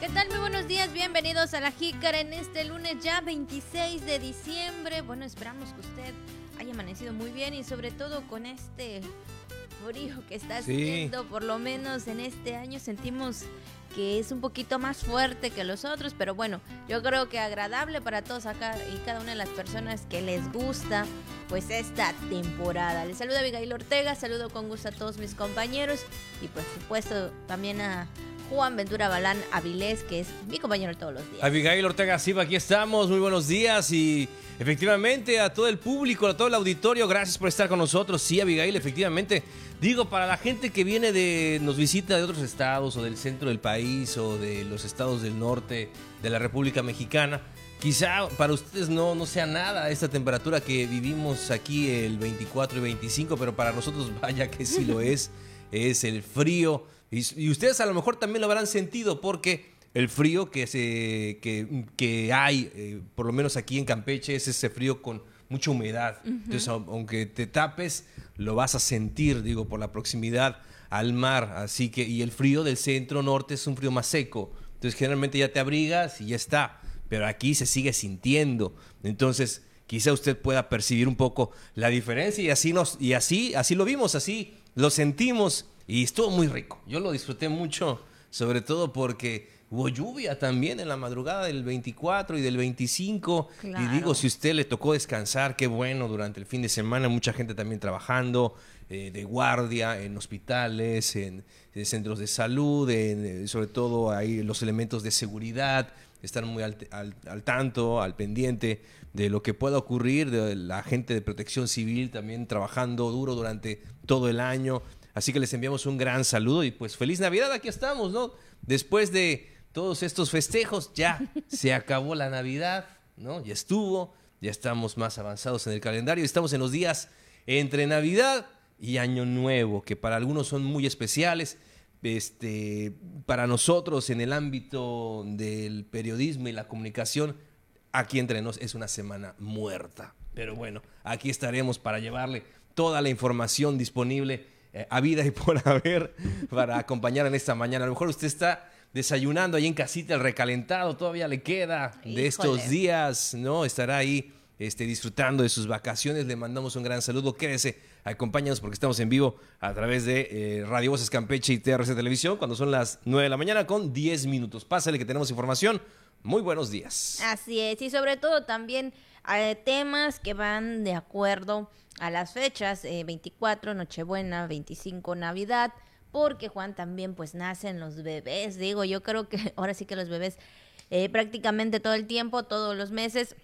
¿Qué tal? Muy buenos días, bienvenidos a la Jícara en este lunes ya 26 de diciembre. Bueno, esperamos que usted haya amanecido muy bien y sobre todo con este frío que está haciendo, por lo menos en este año sentimos que es un poquito más fuerte que los otros, pero bueno, yo creo que agradable para todos acá y cada una de las personas que les gusta pues esta temporada. Les saluda Abigail Ortega, saludo con gusto a todos mis compañeros y por supuesto también a Juan Ventura Balán Avilés, que es mi compañero todos los días. Abigail Ortega Silva, aquí estamos, muy buenos días. Y efectivamente a todo el público, a todo el auditorio, gracias por estar con nosotros. Sí, Abigail, efectivamente, digo, para la gente que viene de, nos visita de otros estados o del centro del país o de los estados del norte de la República Mexicana, quizá para ustedes no, no sea nada esta temperatura que vivimos aquí el 24 y 25, pero para nosotros vaya que sí lo es, es el frío y, ustedes a lo mejor también lo habrán sentido porque el frío que, se, que, hay, eh, por lo menos aquí en Campeche, es ese frío con mucha humedad. Entonces, aunque te tapes, lo vas a sentir, digo, por la proximidad al mar. Así que, y el frío del centro norte es un frío más seco. Entonces, generalmente ya te abrigas y ya está. Pero aquí se sigue sintiendo. Entonces, quizá usted pueda percibir un poco la diferencia y así nos, y así, así lo vimos, así lo sentimos y estuvo muy rico. Yo lo disfruté mucho, sobre todo porque hubo lluvia también en la madrugada del 24 y del 25. Y digo, si usted le tocó descansar, qué bueno durante el fin de semana. Mucha gente también trabajando eh, de guardia en hospitales, en, centros de salud, en, sobre todo ahí los elementos de seguridad. Están muy al, al, tanto, al pendiente de lo que pueda ocurrir, de la gente de protección civil también trabajando duro durante todo el año. Así que les enviamos un gran saludo y pues feliz Navidad, aquí estamos, ¿no? Después de todos estos festejos, ya se acabó la Navidad, ¿no? Ya estuvo, ya estamos más avanzados en el calendario, estamos en los días entre Navidad y Año Nuevo, que para algunos son muy especiales. Este, para nosotros en el ámbito del periodismo y la comunicación, aquí entre nos es una semana muerta. Pero bueno, aquí estaremos para llevarle toda la información disponible eh, a vida y por haber para acompañar en esta mañana. A lo mejor usted está desayunando ahí en casita, el recalentado todavía le queda de estos días, ¿no? Estará ahí este, disfrutando de sus vacaciones. Le mandamos un gran saludo. Quédese, acompáñanos porque estamos en vivo a través de eh, Radio Voces Campeche y TRC Televisión cuando son las 9 de la mañana con 10 minutos. Pásale que tenemos información. Muy buenos días. Así es, y sobre todo también eh, temas que van de acuerdo a las fechas, 24 eh, Nochebuena, 25 Navidad, porque Juan también pues nacen los bebés, digo, yo creo que ahora sí que los bebés eh, prácticamente todo el tiempo, todos los meses.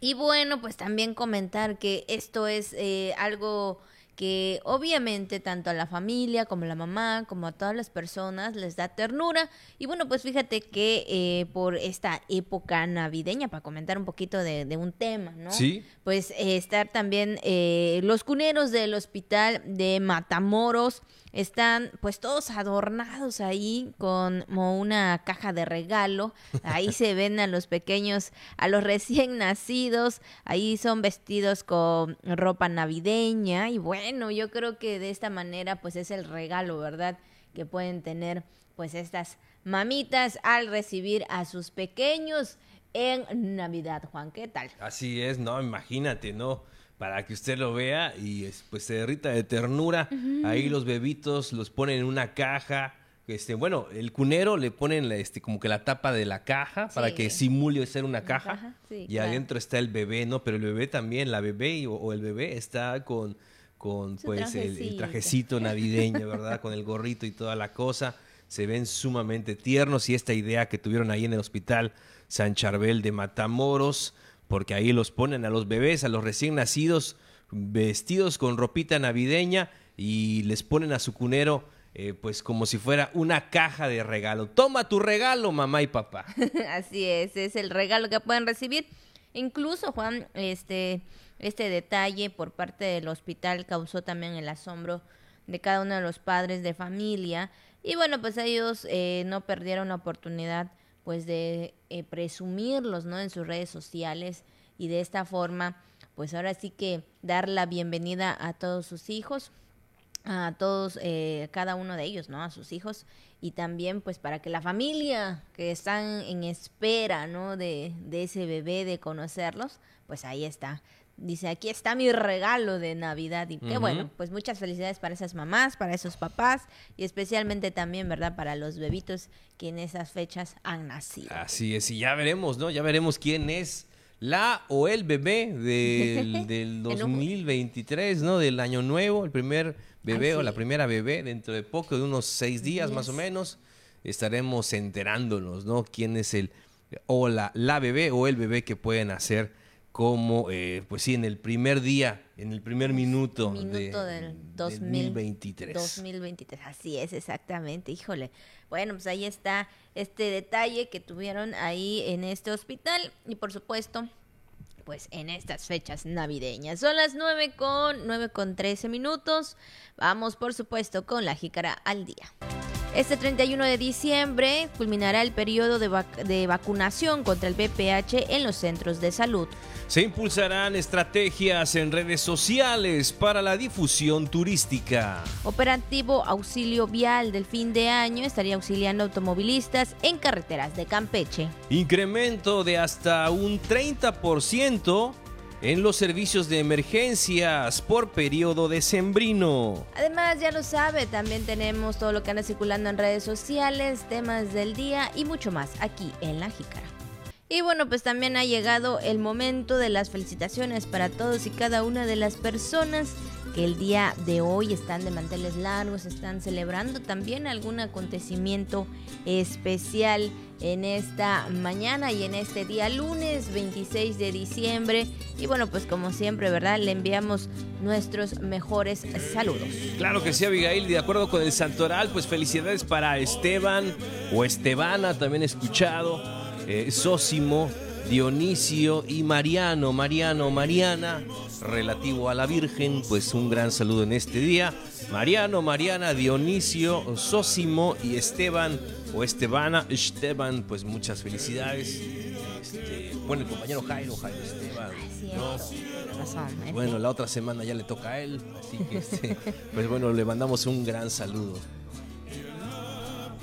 Y bueno, pues también comentar que esto es eh, algo que obviamente tanto a la familia como a la mamá, como a todas las personas les da ternura. Y bueno, pues fíjate que eh, por esta época navideña, para comentar un poquito de, un tema, ¿no? Sí. Pues eh, estar también eh, los cuneros del hospital de Matamoros están pues todos adornados ahí con como una caja de regalo. Ahí se ven a los pequeños, a los recién nacidos. Ahí son vestidos con ropa navideña. Y bueno, yo creo que de esta manera pues es el regalo, ¿verdad? Que pueden tener pues estas mamitas al recibir a sus pequeños en Navidad, Juan. ¿Qué tal? Así es, no, imagínate, ¿no? Para que usted lo vea y pues se derrita de ternura. Ahí los bebitos los ponen en una caja. Este, bueno, el cunero le ponen este, como que la tapa de la caja para que simule ser una caja. y adentro está el bebé, ¿no? Pero el bebé también, la bebé o, el bebé está con, con pues el, trajecito navideño, ¿verdad? con el gorrito y toda la cosa. Se ven sumamente tiernos y esta idea que tuvieron ahí en el hospital San Charbel de Matamoros porque ahí los ponen a los bebés, a los recién nacidos, vestidos con ropita navideña y les ponen a su cunero eh, pues como si fuera una caja de regalo. Toma tu regalo, mamá y papá. Así es, es el regalo que pueden recibir. Incluso, Juan, este, este detalle por parte del hospital causó también el asombro de cada uno de los padres de familia. Y bueno, pues ellos eh, no perdieron la oportunidad pues de eh, presumirlos, ¿no? En sus redes sociales y de esta forma, pues ahora sí que dar la bienvenida a todos sus hijos a todos, eh, cada uno de ellos, ¿no? A sus hijos y también pues para que la familia que están en espera, ¿no? De, de ese bebé, de conocerlos, pues ahí está. Dice, aquí está mi regalo de Navidad. Y qué bueno, pues muchas felicidades para esas mamás, para esos papás y especialmente también, ¿verdad? Para los bebitos que en esas fechas han nacido. Así es, y ya veremos, ¿no? Ya veremos quién es la o el bebé del, del 2023, ¿no? Del año nuevo, el primer bebé o la primera bebé dentro de poco, de unos seis días más o menos, estaremos enterándonos, ¿no? Quién es el o la, la bebé o el bebé que pueden hacer como, eh, pues sí, en el primer día, en el primer minuto, minuto del 2023. 2023, así es, exactamente, híjole. Bueno, pues ahí está este detalle que tuvieron ahí en este hospital y por supuesto, pues en estas fechas navideñas. Son las 9 con, 9 con 13 minutos. Vamos, por supuesto, con la jícara al día. Este 31 de diciembre culminará el periodo de, de, vacunación contra el VPH en los centros de salud. Se impulsarán estrategias en redes sociales para la difusión turística. Operativo Auxilio Vial del fin de año estaría auxiliando automovilistas en carreteras de Campeche. Incremento de hasta un 30% en los servicios de emergencias por periodo decembrino. Además, ya lo sabe, también tenemos todo lo que anda circulando en redes sociales, temas del día y mucho más aquí en La Jícara. Y bueno, pues también ha llegado el momento de las felicitaciones para todos y cada una de las personas que el día de hoy están de manteles largos, están celebrando también algún acontecimiento especial en esta mañana y en este día lunes 26 de diciembre. Y bueno, pues como siempre, ¿verdad? Le enviamos nuestros mejores saludos. Claro que sí, Abigail, de acuerdo con el santoral, pues felicidades para Esteban o Estebana, también escuchado eh, Sósimo, Dionisio y Mariano, Mariano, Mariana, relativo a la Virgen, pues un gran saludo en este día. Mariano, Mariana, Dionisio, Sósimo y Esteban o Estebana, Esteban, pues muchas felicidades. Este, bueno, el compañero Jairo, Jairo Esteban. ¿eh? Bueno, la otra semana ya le toca a él, así que este, pues bueno, le mandamos un gran saludo.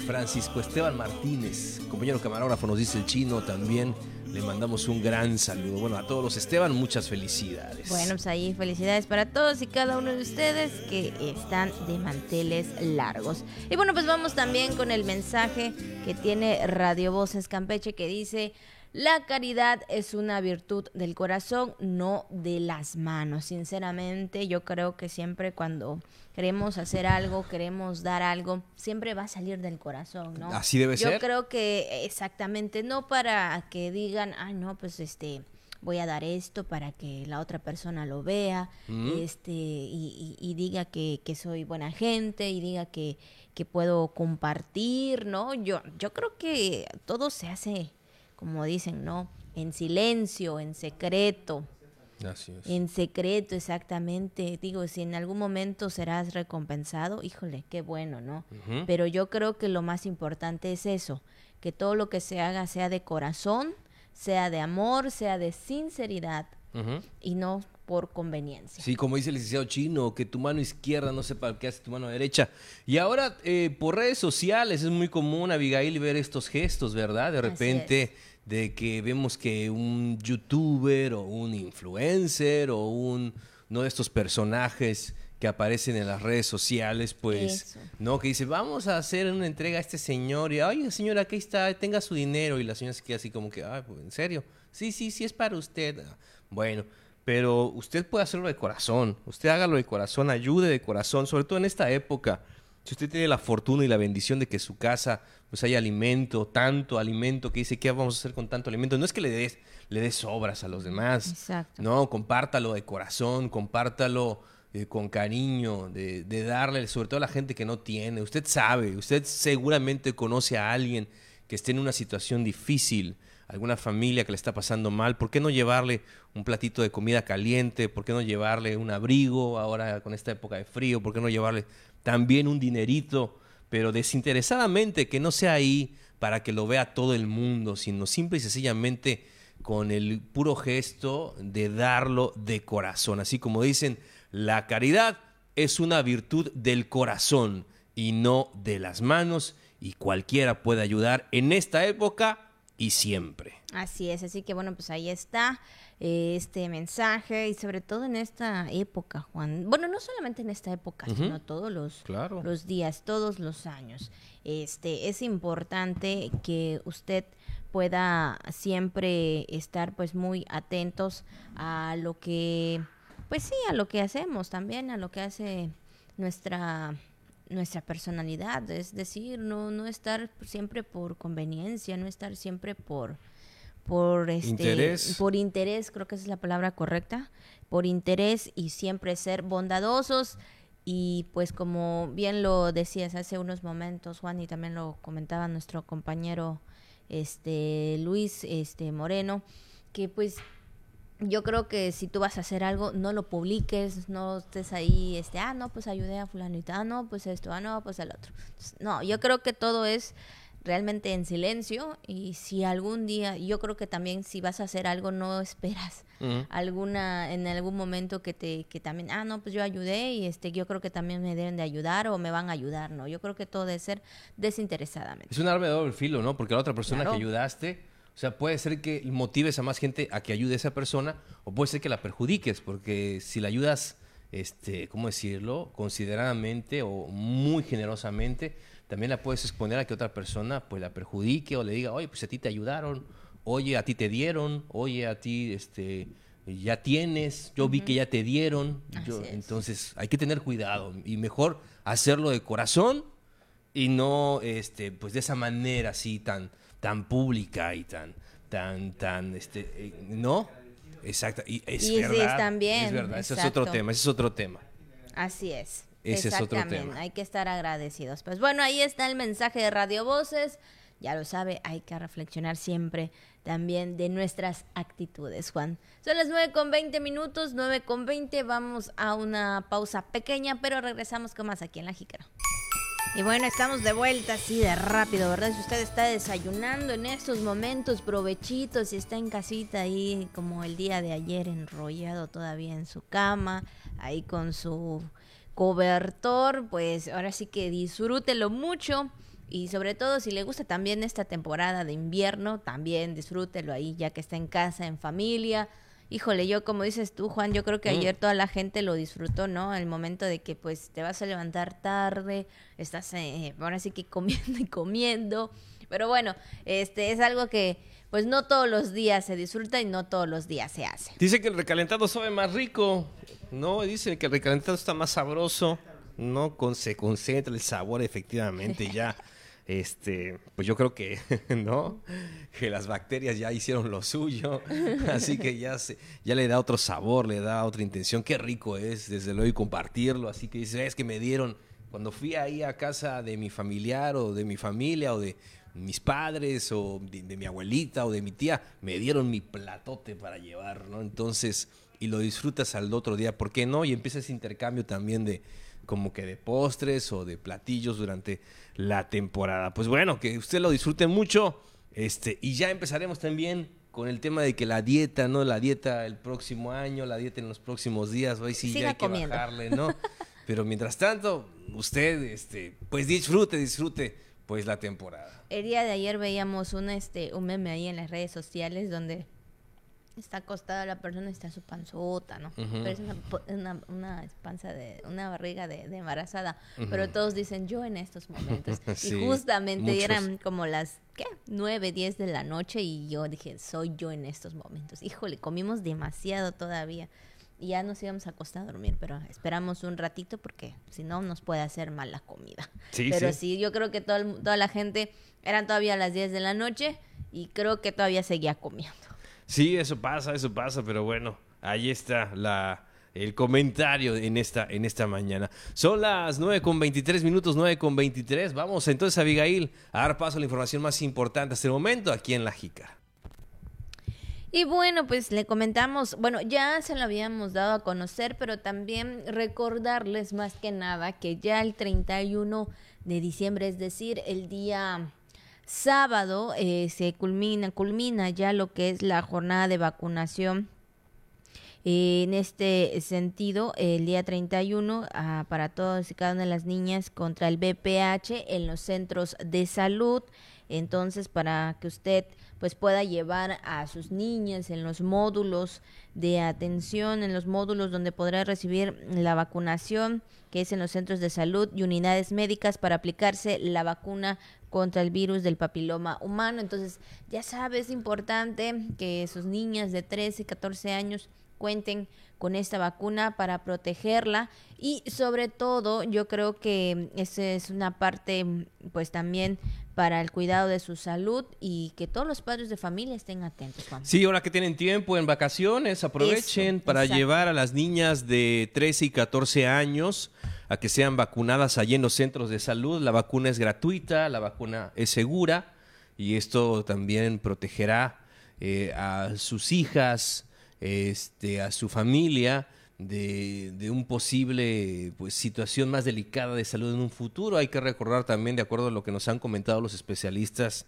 Francisco Esteban Martínez, compañero camarógrafo, nos dice el chino también. Le mandamos un gran saludo. Bueno, a todos los Esteban, muchas felicidades. Bueno, pues ahí felicidades para todos y cada uno de ustedes que están de manteles largos. Y bueno, pues vamos también con el mensaje que tiene Radio Voces Campeche que dice, la caridad es una virtud del corazón, no de las manos. Sinceramente, yo creo que siempre cuando queremos hacer algo, queremos dar algo, siempre va a salir del corazón, ¿no? Así debe ser. Yo creo que exactamente, no para que digan, ay, no, pues este voy a dar esto para que la otra persona lo vea este y, diga que, que, soy buena gente y diga que, que puedo compartir, ¿no? Yo, yo creo que todo se hace como dicen, ¿no? En silencio, en secreto. En secreto, exactamente. Digo, si en algún momento serás recompensado, híjole, qué bueno, ¿no? Pero yo creo que lo más importante es eso, que todo lo que se haga sea de corazón, sea de amor, sea de sinceridad y no por conveniencia. Sí, como dice el licenciado Chino, que tu mano izquierda no sepa qué hace tu mano derecha. Y ahora eh, por redes sociales es muy común, Abigail, ver estos gestos, ¿verdad? De repente de que vemos que un youtuber o un influencer o un, uno de estos personajes que aparecen en las redes sociales, pues, ¿no? Que dice, vamos a hacer una entrega a este señor y, ay, señora, aquí está, tenga su dinero. Y la señora se queda así como que, ay, pues, ¿en serio? Sí, sí, sí es para usted. Bueno, pero usted puede hacerlo de corazón, usted hágalo de corazón, ayude de corazón, sobre todo en esta época. Si usted tiene la fortuna y la bendición de que su casa pues haya alimento, tanto alimento que dice, ¿qué vamos a hacer con tanto alimento? No es que le des, le des obras a los demás. Exacto. No, compártalo de corazón, compártalo eh, con cariño, de, de, darle, sobre todo a la gente que no tiene. Usted sabe, usted seguramente conoce a alguien que esté en una situación difícil, alguna familia que le está pasando mal, ¿por qué no llevarle un platito de comida caliente? ¿Por qué no llevarle un abrigo ahora con esta época de frío? ¿Por qué no llevarle también un dinerito? Pero desinteresadamente, que no sea ahí para que lo vea todo el mundo, sino simple y sencillamente con el puro gesto de darlo de corazón. Así como dicen, la caridad es una virtud del corazón y no de las manos y cualquiera puede ayudar en esta época y siempre. Así es, así que bueno, pues ahí está eh, este mensaje y sobre todo en esta época, Juan. Bueno, no solamente en esta época, sino todos los, los días, todos los años. Este, es importante que usted pueda siempre estar pues muy atentos a lo que, pues sí, a lo que hacemos también, a lo que hace nuestra nuestra personalidad, es decir, no, no estar siempre por conveniencia, no estar siempre por, por este interés. por interés, creo que esa es la palabra correcta, por interés y siempre ser bondadosos y pues como bien lo decías hace unos momentos Juan y también lo comentaba nuestro compañero este Luis este Moreno que pues yo creo que si tú vas a hacer algo, no lo publiques, no estés ahí, este, ah, no, pues ayudé a fulanita, ah, no, pues esto, ah, no, pues el otro. no, yo creo que todo es realmente en silencio y si algún día, yo creo que también si vas a hacer algo no esperas alguna en algún momento que te que también ah no pues yo ayudé y este yo creo que también me deben de ayudar o me van a ayudar no yo creo que todo debe ser desinteresadamente. Es un arma de doble filo no porque la otra persona que ayudaste o sea puede ser que motives a más gente a que ayude a esa persona o puede ser que la perjudiques porque si la ayudas este cómo decirlo consideradamente o muy generosamente también la puedes exponer a que otra persona pues la perjudique o le diga, oye, pues a ti te ayudaron, oye, a ti te dieron, oye, a ti este, ya tienes, yo vi que ya te dieron. entonces hay que tener cuidado y mejor hacerlo de corazón y no este, pues de esa manera así tan, tan pública y tan, tan, tan, este, eh, ¿no? Exacto, y es verdad. también. Es verdad, ese es otro tema, ese es otro tema. Así es. Ese es otro tema. Hay que estar agradecidos. Pues bueno, ahí está el mensaje de Radio Voces. Ya lo sabe, hay que reflexionar siempre también de nuestras actitudes, Juan. Son las 9 con 20 minutos, 9 con 20. Vamos a una pausa pequeña, pero regresamos con más aquí en La Jícara. Y bueno, estamos de vuelta así de rápido, ¿verdad? Si usted está desayunando en estos momentos, provechitos, si está en casita ahí como el día de ayer, enrollado todavía en su cama, ahí con su cobertor, pues ahora sí que disfrútelo mucho. Y sobre todo si le gusta también esta temporada de invierno, también disfrútelo ahí ya que está en casa, en familia. Híjole, yo como dices tú, Juan, yo creo que mm. ayer toda la gente lo disfrutó, ¿no? El momento de que pues te vas a levantar tarde, estás eh, ahora sí que comiendo y comiendo. Pero bueno, este es algo que pues no todos los días se disfruta y no todos los días se hace. Dice que el recalentado sabe más rico. No, dice que el recalentado está más sabroso. No con, se concentra el sabor efectivamente ya. Este, pues yo creo que, ¿no? Que las bacterias ya hicieron lo suyo, así que ya se, ya le da otro sabor, le da otra intención. Qué rico es, desde luego, y compartirlo. Así que dice, es que me dieron, cuando fui ahí a casa de mi familiar o de mi familia o de mis padres o de, de mi abuelita o de mi tía, me dieron mi platote para llevar, ¿no? Entonces, y lo disfrutas al otro día, ¿por qué no? Y empieza ese intercambio también de como que de postres o de platillos durante la temporada. Pues bueno, que usted lo disfrute mucho. Este, y ya empezaremos también con el tema de que la dieta, ¿no? La dieta el próximo año, la dieta en los próximos días, hoy sí ya hay que bajarle, ¿no? Pero mientras tanto, usted, este, pues disfrute, disfrute, pues la temporada. El día de ayer veíamos un, este, un meme ahí en las redes sociales donde está acostada la persona y está su panzota, ¿no? Pero es una, una, panza de, una barriga de, embarazada. Pero todos dicen yo en estos momentos. y justamente eran como las, ¿qué? 9, 10 de la noche y yo dije, soy yo en estos momentos. Híjole, comimos demasiado todavía. Y ya nos íbamos a acostar a dormir, pero esperamos un ratito porque si no nos puede hacer mal la comida. pero sí. yo creo que toda la gente, eran todavía las 10 de la noche y creo que todavía seguía comiendo. Sí, eso pasa, eso pasa, pero bueno, ahí está la, el comentario en esta, en esta mañana. Son las 9 con 23 minutos, 9 con 23. Vamos entonces, Abigail, a dar paso a la información más importante hasta el momento aquí en La Jica. Y bueno, pues le comentamos, bueno, ya se lo habíamos dado a conocer, pero también recordarles más que nada que ya el 31 de diciembre, es decir, el día sábado eh, se culmina, culmina ya lo que es la jornada de vacunación En este sentido, el día 31 ah, para todas y cada una de las niñas contra el BPH en los centros de salud. Entonces, para que usted pues pueda llevar a sus niñas en los módulos de atención, en los módulos donde podrá recibir la vacunación, que es en los centros de salud y unidades médicas para aplicarse la vacuna contra el virus del papiloma humano. Entonces, ya sabes, es importante que sus niñas de 13 y 14 años cuenten con esta vacuna para protegerla y sobre todo yo creo que esa es una parte pues también para el cuidado de su salud y que todos los padres de familia estén atentos. Sí, ahora que tienen tiempo en vacaciones, aprovechen para llevar a las niñas de 13 y 14 años a que sean vacunadas allí en los centros de salud. La vacuna es gratuita, la vacuna es segura y esto también protegerá eh, a sus hijas, este, a su familia de, de, un posible pues, situación más delicada de salud en un futuro. Hay que recordar también, de acuerdo a lo que nos han comentado los especialistas,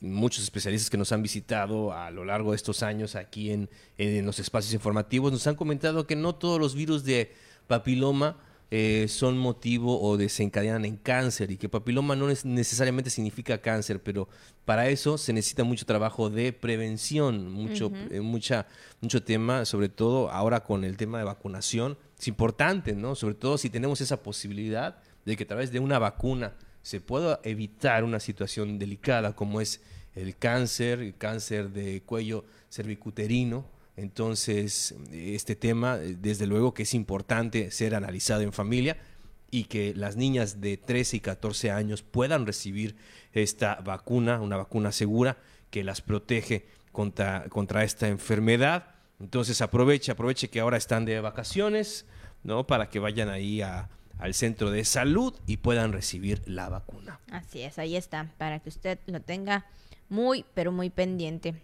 muchos especialistas que nos han visitado a lo largo de estos años aquí en, en los espacios informativos, nos han comentado que no todos los virus de papiloma eh, son motivo o desencadenan en cáncer y que papiloma no necesariamente significa cáncer, pero para eso se necesita mucho trabajo de prevención, mucho, eh, mucha, mucho tema, sobre todo ahora con el tema de vacunación. Es importante, ¿no? Sobre todo si tenemos esa posibilidad de que a través de una vacuna se pueda evitar una situación delicada como es el cáncer, el cáncer de cuello cervicuterino, entonces, este tema, desde luego que es importante ser analizado en familia y que las niñas de 13 y 14 años puedan recibir esta vacuna, una vacuna segura que las protege contra, contra esta enfermedad. Entonces aproveche, aproveche que ahora están de vacaciones, ¿no? Para que vayan ahí al centro de salud y puedan recibir la vacuna. Así es, ahí está, para que usted lo tenga muy, pero muy pendiente.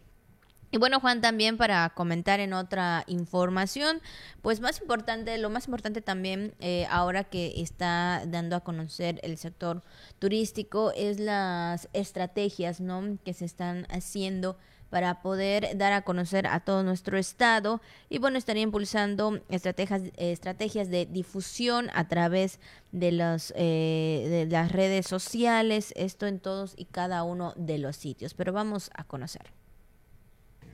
Y bueno, Juan, también para comentar en otra información, pues más importante, lo más importante también eh, ahora que está dando a conocer el sector turístico es las estrategias, ¿no? Que se están haciendo para poder dar a conocer a todo nuestro estado. Y bueno estaría impulsando estrategias estrategias de difusión a través de los eh, de las redes sociales esto en todos y cada uno de los sitios. Pero vamos a conocer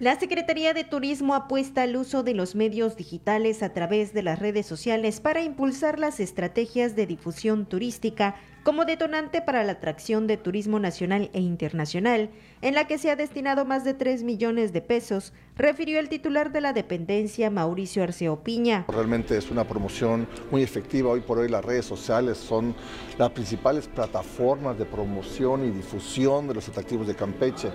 la Secretaría de Turismo apuesta al uso de los medios digitales a través de las redes sociales para impulsar las estrategias de difusión turística como detonante para la atracción de turismo nacional e internacional, en la que se ha destinado más de 3 millones de pesos, refirió el titular de la dependencia, Mauricio Arceo Piña. Realmente es una promoción muy efectiva. Hoy por hoy las redes sociales son las principales plataformas de promoción y difusión de los atractivos de Campeche.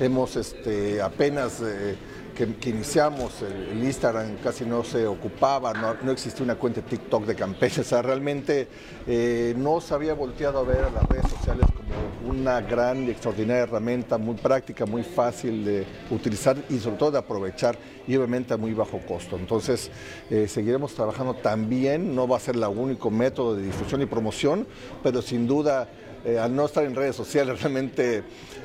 Hemos este, apenas eh, que, iniciamos el, Instagram casi no se ocupaba, no, existía una cuenta TikTok de Campeche, o sea, realmente eh, no se había volteado a ver a las redes sociales como una gran y extraordinaria herramienta, muy práctica, muy fácil de utilizar y sobre todo de aprovechar y obviamente a muy bajo costo. Entonces, eh, seguiremos trabajando también, no va a ser el único método de difusión y promoción, pero sin duda al no estar en redes sociales, realmente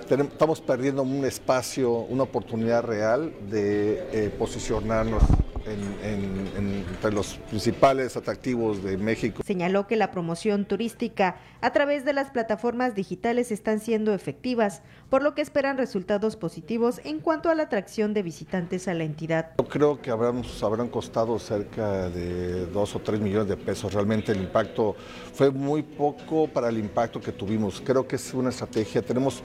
estamos perdiendo un espacio, una oportunidad real de eh, posicionarnos entre los principales atractivos de México. Señaló que la promoción turística a través de las plataformas digitales están siendo efectivas, por lo que esperan resultados positivos en cuanto a la atracción de visitantes a la entidad. Yo creo que habrán, habrán costado cerca de dos o tres millones de pesos. Realmente el impacto fue muy poco para el impacto que tuvimos. Creo que es una estrategia. Tenemos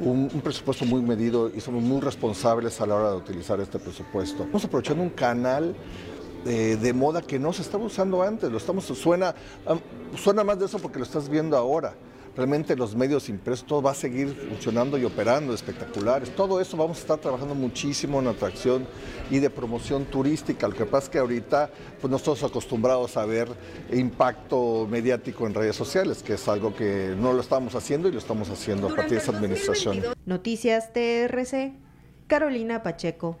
un, presupuesto muy medido y somos muy responsables a la hora de utilizar este presupuesto. Estamos aprovechando un canal eh, de, moda que no se estaba usando antes, lo estamos, suena, suena más de eso porque lo estás viendo ahora realmente los medios impresos, todo va a seguir funcionando y operando espectaculares. Todo eso vamos a estar trabajando muchísimo en atracción y de promoción turística. Lo que pasa es que ahorita pues, no estamos acostumbrados a ver impacto mediático en redes sociales, que es algo que no lo estamos haciendo y lo estamos haciendo a partir de esa administración. Noticias TRC, Carolina Pacheco.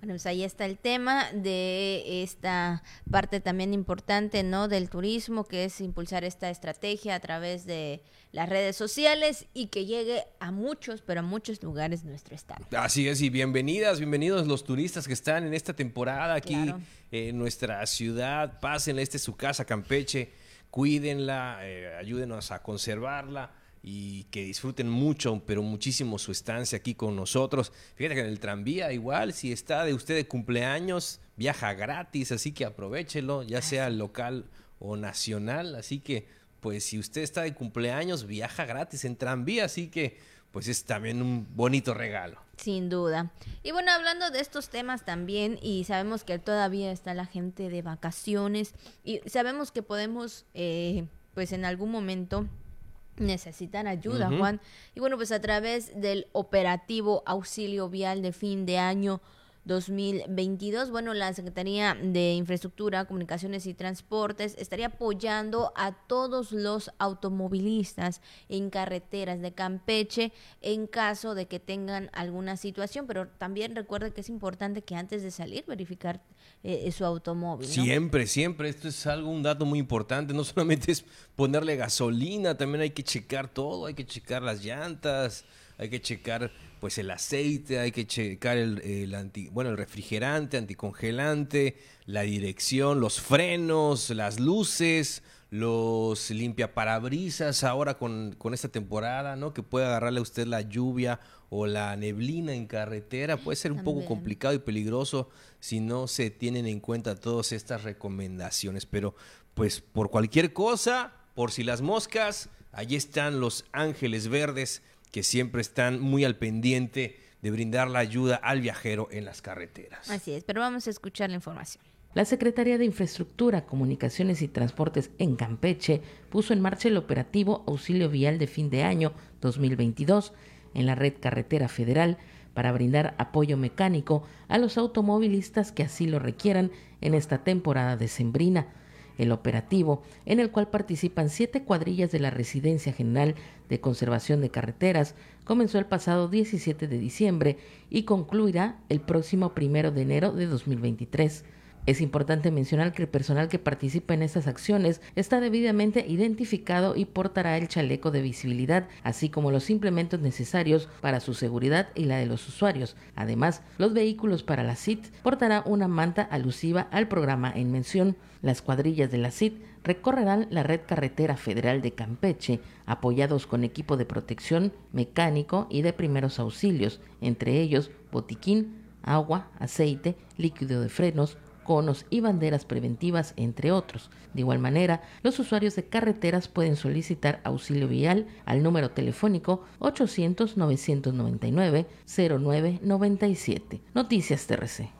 Bueno, pues ahí está el tema de esta parte también importante, ¿no? Del turismo, que es impulsar esta estrategia a través de las redes sociales y que llegue a muchos, pero a muchos lugares de nuestro estado. Así es, y bienvenidas, bienvenidos los turistas que están en esta temporada aquí en nuestra ciudad. Pasen, este es su casa, Campeche, cuídenla, eh, ayúdenos a conservarla y que disfruten mucho, pero muchísimo su estancia aquí con nosotros. Fíjate que en el tranvía igual, si está de usted de cumpleaños, viaja gratis, así que aprovechelo, ya sea local o nacional, así que pues si usted está de cumpleaños, viaja gratis en tranvía, así que pues es también un bonito regalo. Sin duda. Y bueno, hablando de estos temas también, y sabemos que todavía está la gente de vacaciones, y sabemos que podemos, eh, pues en algún momento necesitan ayuda, Juan. Y bueno, pues a través del operativo auxilio vial de fin de año 2022. Bueno, la Secretaría de Infraestructura, Comunicaciones y Transportes estaría apoyando a todos los automovilistas en carreteras de Campeche en caso de que tengan alguna situación, pero también recuerde que es importante que antes de salir verificar eh, su automóvil. Siempre, siempre. Esto es algo, un dato muy importante. No solamente es ponerle gasolina, también hay que checar todo, hay que checar las llantas, hay que checar pues el aceite, hay que checar el, anti, bueno, el refrigerante, anticongelante, la dirección, los frenos, las luces, los limpiaparabrisas ahora con, con esta temporada, ¿no? Que puede agarrarle a usted la lluvia o la neblina en carretera, puede ser un poco complicado y peligroso si no se tienen en cuenta todas estas recomendaciones, pero pues por cualquier cosa, por si las moscas, allí están los ángeles verdes que siempre están muy al pendiente de brindar la ayuda al viajero en las carreteras. Así es, pero vamos a escuchar la información. La Secretaría de Infraestructura, Comunicaciones y Transportes en Campeche puso en marcha el operativo Auxilio Vial de fin de año 2022 en la red carretera federal para brindar apoyo mecánico a los automovilistas que así lo requieran en esta temporada decembrina. El operativo, en el cual participan siete cuadrillas de la Residencia General de Conservación de Carreteras, comenzó el pasado 17 de diciembre y concluirá el próximo primero de enero de 2023. Es importante mencionar que el personal que participa en estas acciones está debidamente identificado y portará el chaleco de visibilidad, así como los implementos necesarios para su seguridad y la de los usuarios. Además, los vehículos para la CIT portará una manta alusiva al programa en mención. Las cuadrillas de la CIT recorrerán la red carretera federal de Campeche, apoyados con equipo de protección, mecánico y de primeros auxilios, entre ellos botiquín, agua, aceite, líquido de frenos, conos y banderas preventivas, entre otros. De igual manera, los usuarios de carreteras pueden solicitar auxilio vial al número telefónico 800-999-0997. Noticias TRC.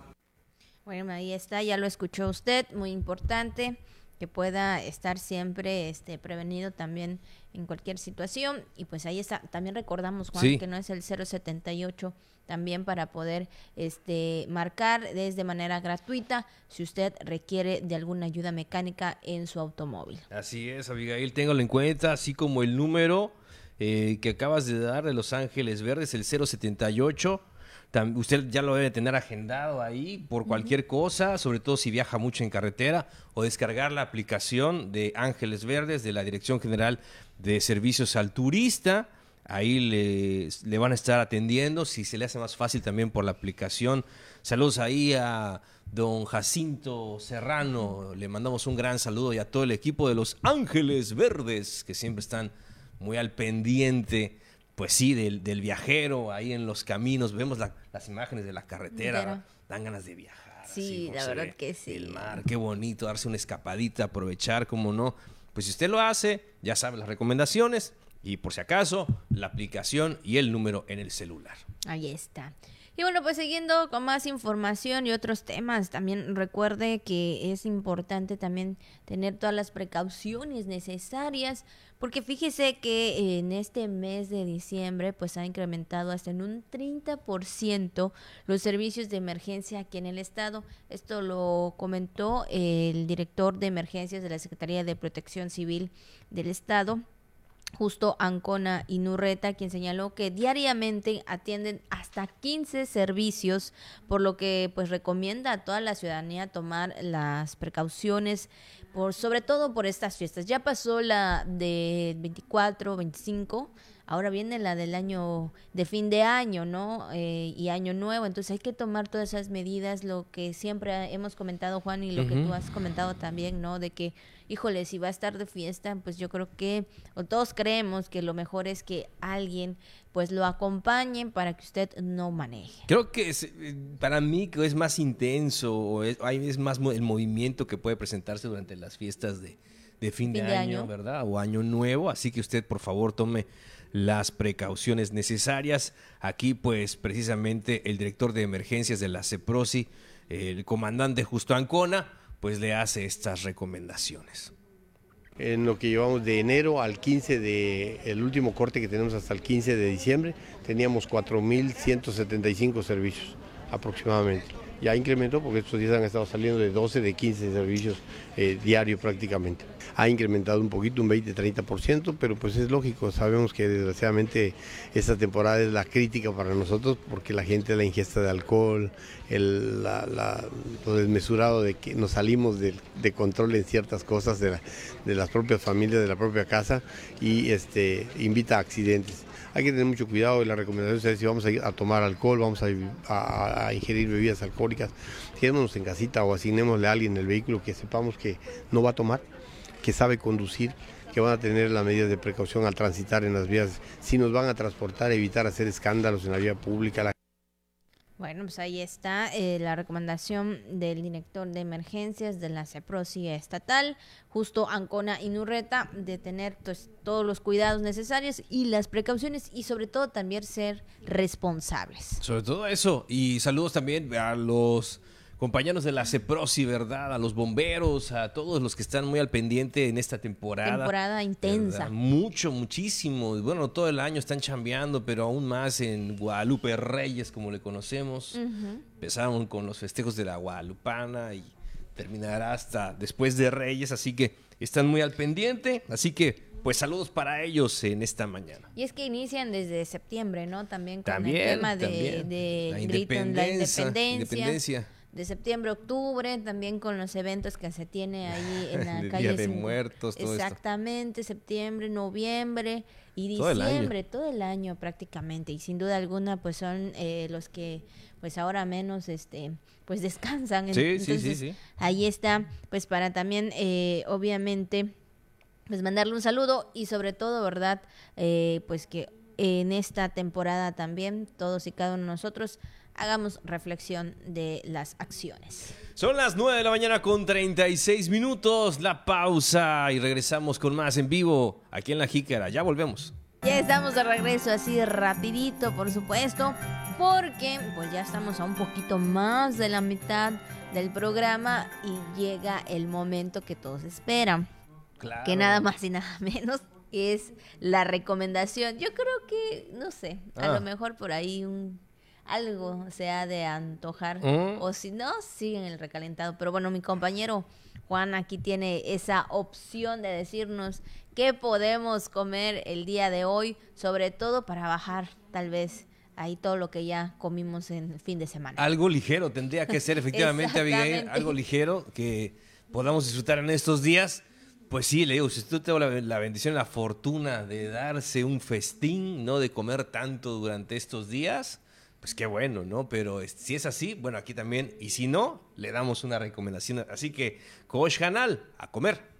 Bueno, ahí está, ya lo escuchó usted, muy importante que pueda estar siempre este prevenido también en cualquier situación. Y pues ahí está. También recordamos Juan que no es el 078 también para poder este marcar desde manera gratuita si usted requiere de alguna ayuda mecánica en su automóvil. Así es, Abigail, téngalo en cuenta, así como el número eh, que acabas de dar de Los Ángeles Verdes, el 078 usted ya lo debe tener agendado ahí por cualquier cosa, sobre todo si viaja mucho en carretera, o descargar la aplicación de Ángeles Verdes de la Dirección General de Servicios al Turista. Ahí le, le van a estar atendiendo, si se le hace más fácil también por la aplicación. Saludos ahí a don Jacinto Serrano, le mandamos un gran saludo y a todo el equipo de los Ángeles Verdes, que siempre están muy al pendiente pues sí, del, viajero ahí en los caminos, vemos las imágenes de la carretera, dan ganas de viajar. Sí, la verdad que sí. El mar, qué bonito, darse una escapadita, aprovechar, como no. Pues si usted lo hace, ya sabe las recomendaciones y por si acaso, la aplicación y el número en el celular. Ahí está. Y bueno, pues siguiendo con más información y otros temas, también recuerde que es importante también tener todas las precauciones necesarias, porque fíjese que en este mes de diciembre pues ha incrementado hasta en un 30% los servicios de emergencia aquí en el estado. Esto lo comentó el director de emergencias de la Secretaría de Protección Civil del estado, justo Ancona y Nurreta, quien señaló que diariamente atienden hasta 15 servicios, por lo que pues recomienda a toda la ciudadanía tomar las precauciones, por sobre todo por estas fiestas. Ya pasó la de 24, 25, ahora viene la del año de fin de año, ¿no? Eh, y año nuevo, entonces hay que tomar todas esas medidas, lo que siempre hemos comentado Juan y lo que tú has comentado también, ¿no? De que híjole, si va a estar de fiesta, pues yo creo que, o todos creemos que lo mejor es que alguien pues lo acompañe para que usted no maneje. Creo que es, eh, para mí que es más intenso, o es, es más el movimiento que puede presentarse durante las fiestas de, fin, de, año, ¿verdad? O año nuevo, así que usted por favor tome las precauciones necesarias. Aquí pues precisamente el director de emergencias de la CEPROSI, el comandante Justo Ancona, pues le hace estas recomendaciones. En lo que llevamos de enero al 15 de, el último corte que tenemos hasta el 15 de diciembre, teníamos 4.175 servicios aproximadamente. Ya incrementó porque estos días han estado saliendo de 12, de 15 servicios eh, diarios prácticamente ha incrementado un poquito, un 20-30%, pero pues es lógico, sabemos que desgraciadamente esta temporada es la crítica para nosotros porque la gente, la ingesta de alcohol, el, lo desmesurado de que nos salimos de, control en ciertas cosas de, las propias familias, de la propia casa y este, invita a accidentes. Hay que tener mucho cuidado y la recomendación es si vamos a, ir a tomar alcohol, vamos a, ingerir bebidas alcohólicas, quedémonos en casita o asignémosle a alguien el vehículo que sepamos que no va a tomar que sabe conducir, que van a tener las medidas de precaución al transitar en las vías, si nos van a transportar, evitar hacer escándalos en la vía pública. Bueno, pues ahí está eh, la recomendación del director de emergencias de la CEPROSI estatal, justo Ancona y Nurreta, de tener pues, todos los cuidados necesarios y las precauciones y sobre todo también ser responsables. Sobre todo eso, y saludos también a los compañeros de la CEPROSI, ¿verdad? A los bomberos, a todos los que están muy al pendiente en esta temporada. Temporada intensa. Mucho, muchísimo. Bueno, todo el año están chambeando, pero aún más en Guadalupe Reyes, como le conocemos. Empezaron con los festejos de la Guadalupana y terminará hasta después de Reyes, así que están muy al pendiente. Así que pues saludos para ellos en esta mañana. Y es que inician desde septiembre, ¿no? También con el tema de, la, independencia de septiembre, octubre, también con los eventos que se tiene ahí en la calle. Día de Muertos, todo Exactamente, septiembre, noviembre y diciembre, todo el, año prácticamente. Y sin duda alguna, pues son eh, los que, pues ahora menos, este, pues descansan. Sí, sí, sí, sí. Ahí está, pues para también, eh, obviamente, pues mandarle un saludo y sobre todo, ¿verdad? Eh, pues que en esta temporada también, todos y cada uno de nosotros, hagamos reflexión de las acciones. Son las 9 de la mañana con 36 minutos, la pausa y regresamos con más en vivo aquí en La Jícara. Ya volvemos. Ya estamos de regreso así rapidito, por supuesto, porque pues ya estamos a un poquito más de la mitad del programa y llega el momento que todos esperan. Claro. Que nada más y nada menos es la recomendación. Yo creo que, no sé, a lo ah. mejor por ahí un algo se ha de antojar mm. o si no, siguen el recalentado. Pero bueno, mi compañero Juan aquí tiene esa opción de decirnos qué podemos comer el día de hoy, sobre todo para bajar tal vez ahí todo lo que ya comimos en fin de semana. Algo ligero tendría que ser efectivamente, Abigail, algo ligero que podamos disfrutar en estos días. Pues sí, le digo, si usted tengo la, la, bendición, la fortuna de darse un festín, no de comer tanto durante estos días, pues qué bueno, ¿no? Pero si es así, bueno, aquí también. Y si no, le damos una recomendación. Así que, Kosh Canal, a comer.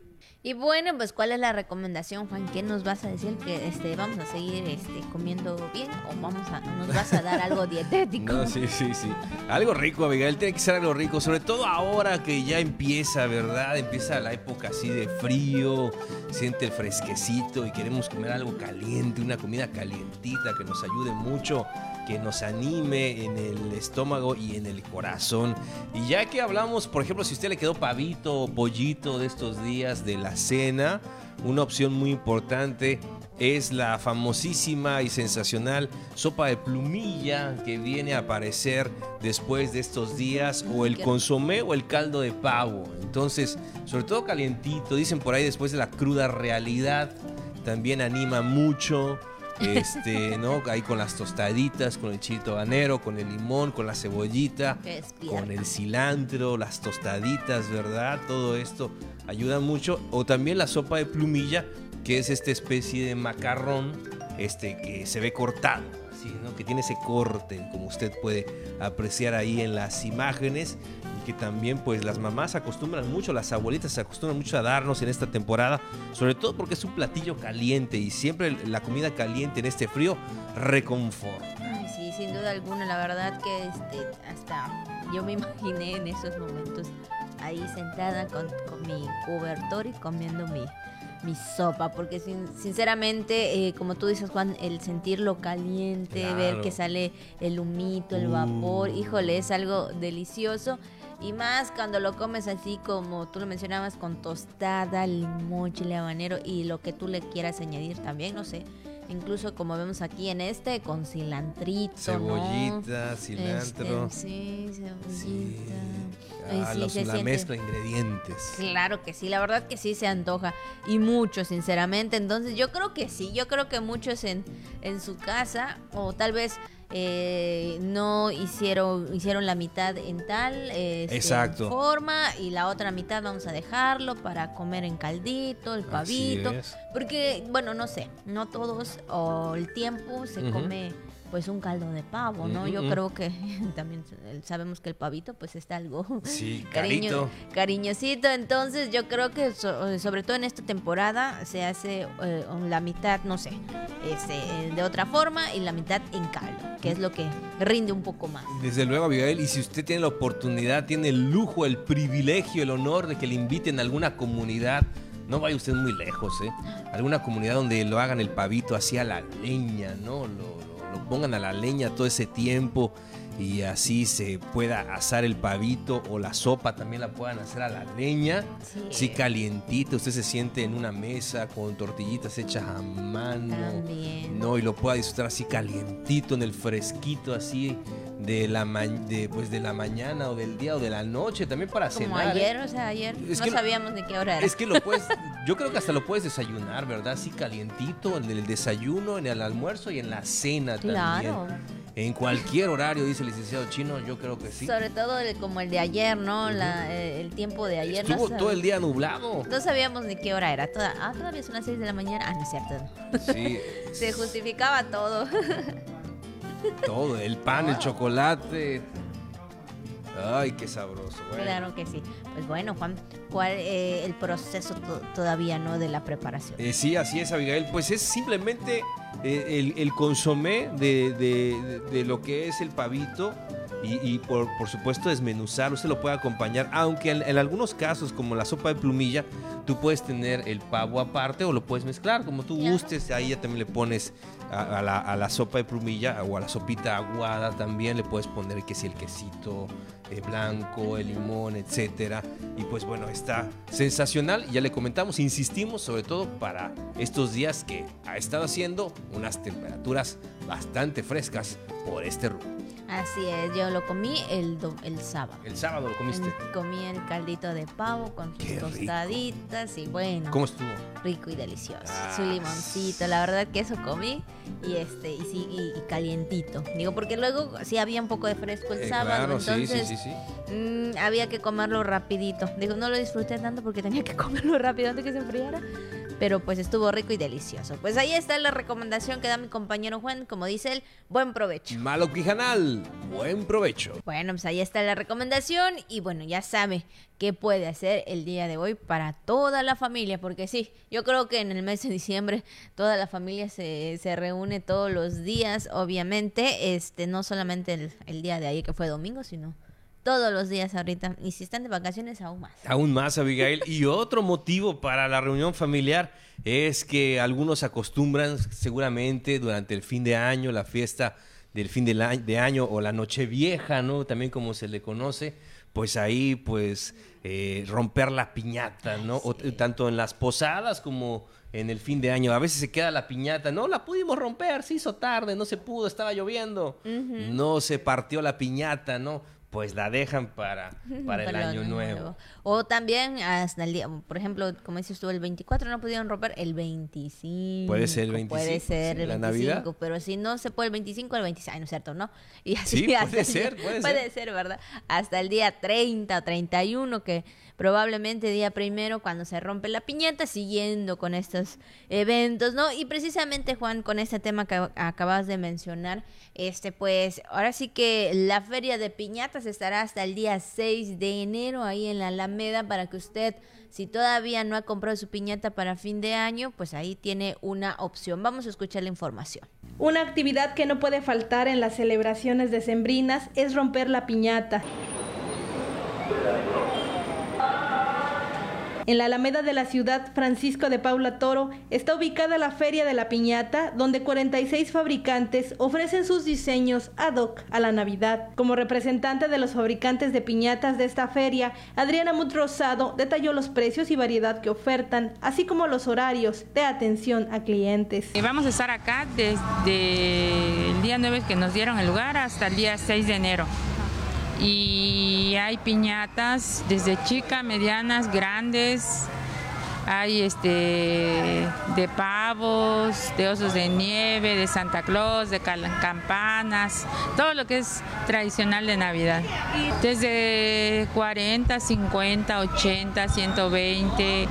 Y bueno, pues ¿cuál es la recomendación, Juan? ¿Qué nos vas a decir? ¿Que este, vamos a seguir este, comiendo bien o vamos a, nos vas a dar algo dietético? No, sí, sí, sí. Algo rico, Abigail. Tiene que ser algo rico. Sobre todo ahora que ya empieza, ¿verdad? Empieza la época así de frío, siente el fresquecito y queremos comer algo caliente, una comida calientita que nos ayude mucho que nos anime en el estómago y en el corazón. Y ya que hablamos, por ejemplo, si usted le quedó pavito o pollito de estos días de la cena, una opción muy importante es la famosísima y sensacional sopa de plumilla que viene a aparecer después de estos días o el consomé o el caldo de pavo. Entonces, sobre todo calientito, dicen por ahí después de la cruda realidad también anima mucho. Este, ¿no? Ahí con las tostaditas, con el chilito habanero, con el limón, con la cebollita, con el cilantro, las tostaditas, ¿verdad? Todo esto ayuda mucho. O también la sopa de plumilla, que es esta especie de macarrón este, que se ve cortado, así, ¿no? Que tiene ese corte, como usted puede apreciar ahí en las imágenes que también pues las mamás acostumbran mucho, las abuelitas se acostumbran mucho a darnos en esta temporada, sobre todo porque es un platillo caliente y siempre la comida caliente en este frío reconforta. sí, sin duda alguna, la verdad que este, hasta yo me imaginé en esos momentos ahí sentada con, mi cobertor y comiendo mi, mi sopa, porque sinceramente, eh, como tú dices, Juan, el sentirlo caliente, ver que sale el humito, el vapor, uh. híjole, es algo delicioso. Y más cuando lo comes así como tú lo mencionabas, con tostada, limón, chile habanero y lo que tú le quieras añadir también, no sé. Incluso como vemos aquí en este, con cilantrito. Cebollita, cilantro. Este, sí, cebollita. Ah, la mezcla de ingredientes. Claro que sí, la verdad que sí se antoja. Y mucho, sinceramente. Entonces yo creo que sí, yo creo que muchos en, en su casa, o tal vez eh, no hicieron hicieron la mitad en tal este, forma y la otra mitad vamos a dejarlo para comer en caldito, el pavito, porque bueno, no sé, no todos o el tiempo se come pues un caldo de pavo, ¿no? Yo creo que también sabemos que el pavito pues está algo sí, cariño, cariñosito, entonces yo creo que sobre todo en esta temporada se hace eh, la mitad, no sé, este, de otra forma y la mitad en caldo, que es lo que rinde un poco más. Desde luego, Abigail, y si usted tiene la oportunidad, tiene el lujo, el privilegio, el honor de que le inviten a alguna comunidad, no vaya usted muy lejos, ¿eh? Alguna comunidad donde lo hagan el pavito hacia la leña, ¿no? Lo, lo pongan a la leña todo ese tiempo y así se pueda asar el pavito o la sopa también la puedan hacer a la leña, sí. así calientito, usted se siente en una mesa con tortillitas hechas a mano, no y lo pueda disfrutar así calientito en el fresquito así de la de, pues de la mañana o del día o de la noche también para Como cenar. ayer, o sea, ayer no sabíamos de qué hora era. Es que lo puedes yo creo que hasta lo puedes desayunar, ¿verdad? Así calientito en el desayuno, en el almuerzo y en la cena claro. En cualquier horario, dice el licenciado Chino, yo creo que sí. Sobre todo como el de ayer, ¿no? Eh, el tiempo de ayer. Estuvo todo el día nublado. No sabíamos ni qué hora era. ah, todavía son las 6 de la mañana. Ah, no es cierto. Sí. Se justificaba todo. todo, el pan, el chocolate. Ay, qué sabroso. Claro que sí. Pues bueno, Juan, ¿cuál eh, el proceso todavía no de la preparación? Eh, sí, así es, Abigail. Pues es simplemente eh, el, consomé de, lo que es el pavito y, por, supuesto desmenuzar. Usted lo puede acompañar, aunque en, algunos casos, como la sopa de plumilla, tú puedes tener el pavo aparte o lo puedes mezclar como tú gustes. Ahí ya también le pones a, la, sopa de plumilla o a la sopita aguada también le puedes poner que si el quesito eh, blanco, el limón, etcétera. Y pues bueno, está sensacional. Ya le comentamos, insistimos sobre todo para estos días que ha estado haciendo unas temperaturas bastante frescas por este rumbo. Así es, yo lo comí el, el sábado. ¿El sábado lo comiste? comí el caldito de pavo con sus tostaditas y bueno. ¿Cómo estuvo? Rico y delicioso. Su ah, limoncito, la verdad que eso comí y este y sí y, calientito. Digo, porque luego sí había un poco de fresco el eh, sábado, entonces sí, sí, mm, había que comerlo rapidito. Digo, no lo disfruté tanto porque tenía que comerlo rápido antes que se enfriara pero pues estuvo rico y delicioso. Pues ahí está la recomendación que da mi compañero Juan, como dice él, buen provecho. Malo Quijanal, buen provecho. Bueno, pues ahí está la recomendación y bueno, ya sabe qué puede hacer el día de hoy para toda la familia, porque sí, yo creo que en el mes de diciembre toda la familia se, se reúne todos los días, obviamente, este, no solamente el, el día de ayer que fue domingo, sino todos los días ahorita. Y si están de vacaciones, aún más. Aún más, Abigail. y otro motivo para la reunión familiar es que algunos acostumbran seguramente durante el fin de año, la fiesta del fin de, año o la noche vieja, ¿no? También como se le conoce, pues ahí pues eh, romper la piñata, ¿no? tanto en las posadas como en el fin de año. A veces se queda la piñata, no la pudimos romper, se hizo tarde, no se pudo, estaba lloviendo, no se partió la piñata, ¿no? Pues la dejan para, para el año nuevo. O también hasta el día, por ejemplo, como dices tú, el 24 no pudieron romper, el 25. Puede ser el 25. Puede ser el la 25, Navidad. pero si no se puede el 25, el 26, ay, no es cierto, ¿no? Y así Sí, puede el ser, día- puede puede ser. ser, ¿verdad? Hasta el día 30 o 31, que probablemente día primero cuando se rompe la piñata, siguiendo con estos eventos, ¿no? Y precisamente, Juan, con este tema que acabas de mencionar, este, pues, ahora sí que la feria de piñatas estará hasta el día 6 de enero ahí en la Alameda para que usted, si todavía no ha comprado su piñata para fin de año, pues ahí tiene una opción. Vamos a escuchar la información. Una actividad que no puede faltar en las celebraciones decembrinas es romper la piñata. En la Alameda de la ciudad Francisco de Paula Toro está ubicada la Feria de la Piñata, donde 46 fabricantes ofrecen sus diseños ad hoc a la Navidad. Como representante de los fabricantes de piñatas de esta feria, Adriana Mut Rosado detalló los precios y variedad que ofertan, así como los horarios de atención a clientes. Eh, Vamos a estar acá desde el día 9 que nos dieron el lugar hasta el día 6 de enero. Y hay piñatas desde chicas, medianas, grandes. Hay este de pavos, de osos de nieve, de Santa Claus, de campanas, todo lo que es tradicional de Navidad. Desde 40, 50, 80, 120,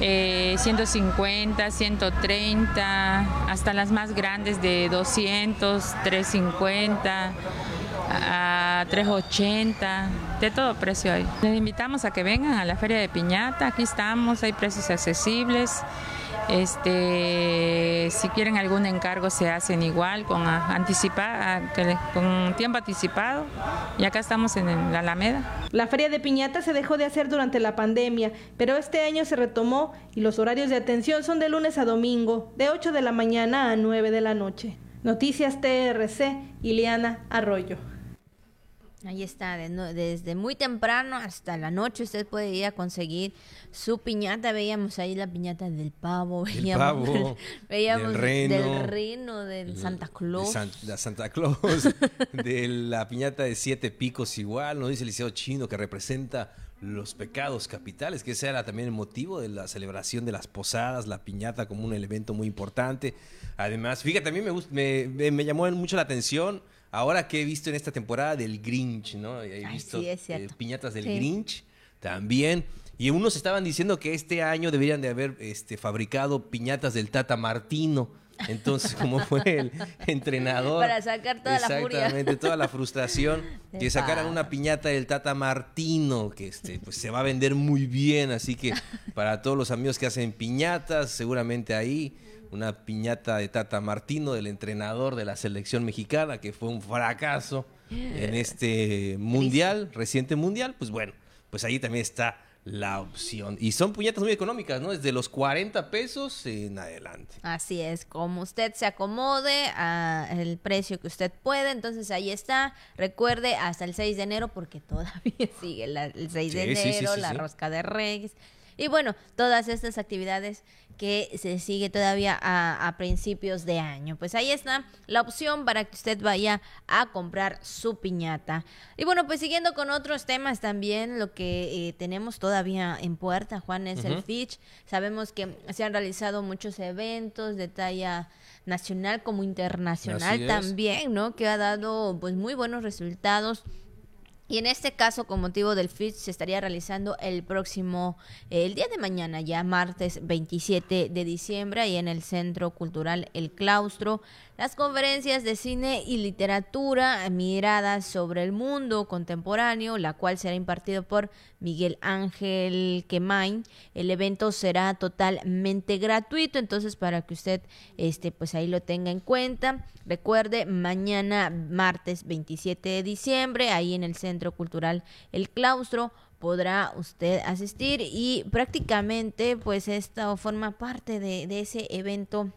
eh, 150, 130, hasta las más grandes de 200, 350 a 380, de todo precio hay. Les invitamos a que vengan a la Feria de Piñata, aquí estamos, hay precios accesibles. Este, si quieren algún encargo se hacen igual con anticipa- con tiempo anticipado y acá estamos en la Alameda. La feria de piñata se dejó de hacer durante la pandemia, pero este año se retomó y los horarios de atención son de lunes a domingo, de 8 de la mañana a 9 de la noche. Noticias TRC, Ileana Arroyo. Ahí está, de no- desde muy temprano hasta la noche usted puede ir a conseguir su piñata. Veíamos ahí la piñata del pavo, veíamos, pavo, veíamos del reno, del reno, del Santa De Claus. San- la Santa Claus, de la piñata de siete picos igual, nos dice el liceo chino que representa los pecados capitales, que ese era también el motivo de la celebración de las posadas, la piñata como un elemento muy importante. Además, fíjate, a mí me, me- me llamó mucho la atención ahora que he visto en esta temporada del Grinch, ¿no? He Ay, visto sí, eh, piñatas del Sí. Grinch también. Y unos estaban diciendo que este año deberían de haber este, fabricado piñatas del Tata Martino. Entonces, como fue el entrenador. Para sacar toda la furia. Exactamente, toda la frustración. De que sacaran una piñata del Tata Martino, que este, pues se va a vender muy bien. Así que para todos los amigos que hacen piñatas, seguramente ahí una piñata de Tata Martino, del entrenador de la selección mexicana, que fue un fracaso en este mundial, reciente mundial, pues bueno, pues ahí también está la opción. Y son piñatas muy económicas, ¿no? Desde los 40 pesos en adelante. Así es, como usted se acomode a el precio que usted puede, entonces ahí está. Recuerde hasta el 6 de enero porque todavía sigue la- el 6 de Sí, sí, sí, enero, la rosca de Reyes. Y bueno, todas estas actividades que se sigue todavía a, a principios de año. Pues ahí está la opción para que usted vaya a comprar su piñata. Y bueno, pues siguiendo con otros temas también, lo que eh, tenemos todavía en puerta, Juan, es el. Fitch. Sabemos que se han realizado muchos eventos de talla nacional como internacional también, ¿no? Que ha dado pues muy buenos resultados. Y en este caso, con motivo del FIT, se estaría realizando el próximo, eh, el día de mañana, ya martes 27 de diciembre, ahí en el Centro Cultural El Claustro, las conferencias de cine y literatura, miradas sobre el mundo contemporáneo, la cual será impartido por Miguel Ángel Quemain. El evento será totalmente gratuito, entonces para que usted, este, pues ahí lo tenga en cuenta. Recuerde, mañana martes 27 de diciembre, ahí en el Centro Cultural El Claustro, podrá usted asistir y prácticamente pues esto forma parte de, de ese evento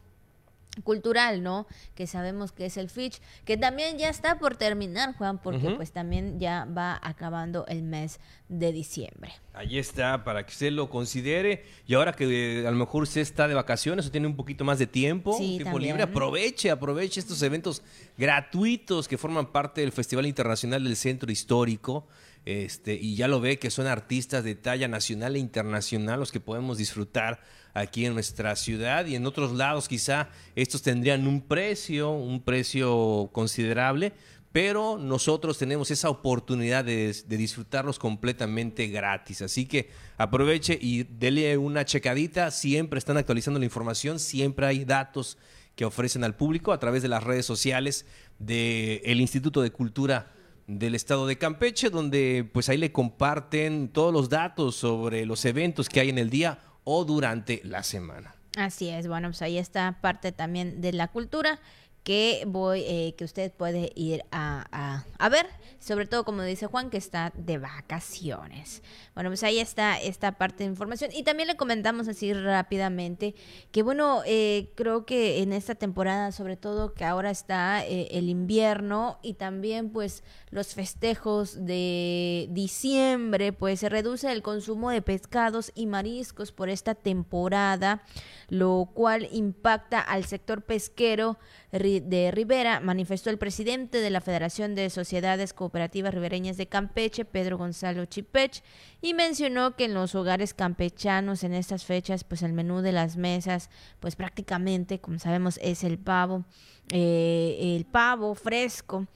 cultural, ¿no? Que sabemos que es el Fitch, que también ya está por terminar, Juan, porque pues también ya va acabando el mes de diciembre. Ahí está, para que usted lo considere. Y ahora que eh, a lo mejor usted está de vacaciones o tiene un poquito más de tiempo, Sí, tiempo también. libre, aproveche, aproveche estos eventos gratuitos que forman parte del Festival Internacional del Centro Histórico. Este, y ya lo ve que son artistas de talla nacional e internacional los que podemos disfrutar aquí en nuestra ciudad y en otros lados quizá estos tendrían un precio, un precio considerable, pero nosotros tenemos esa oportunidad de, de disfrutarlos completamente gratis. Así que aproveche y dele una checadita. Siempre están actualizando la información, siempre hay datos que ofrecen al público a través de las redes sociales del Instituto de Cultura del estado de Campeche, donde pues ahí le comparten todos los datos sobre los eventos que hay en el día o durante la semana. Así es, bueno, pues ahí está parte también de la cultura que voy, eh, que usted puede ir a, a- ver, sobre todo como dice Juan, que está de vacaciones. Bueno, pues ahí está esta parte de información. Y también le comentamos así rápidamente que, bueno, eh, creo que en esta temporada, sobre todo que ahora está eh, el invierno y también pues los festejos de diciembre, pues se reduce el consumo de pescados y mariscos por esta temporada, lo cual impacta al sector pesquero de Rivera, manifestó el presidente de la Federación de Sociedades Cooperativas Ribereñas de Campeche, Pedro Gonzalo Chipech, y mencionó que en los hogares campechanos en estas fechas, pues el menú de las mesas, pues prácticamente, como sabemos, es el pavo, eh, el pavo fresco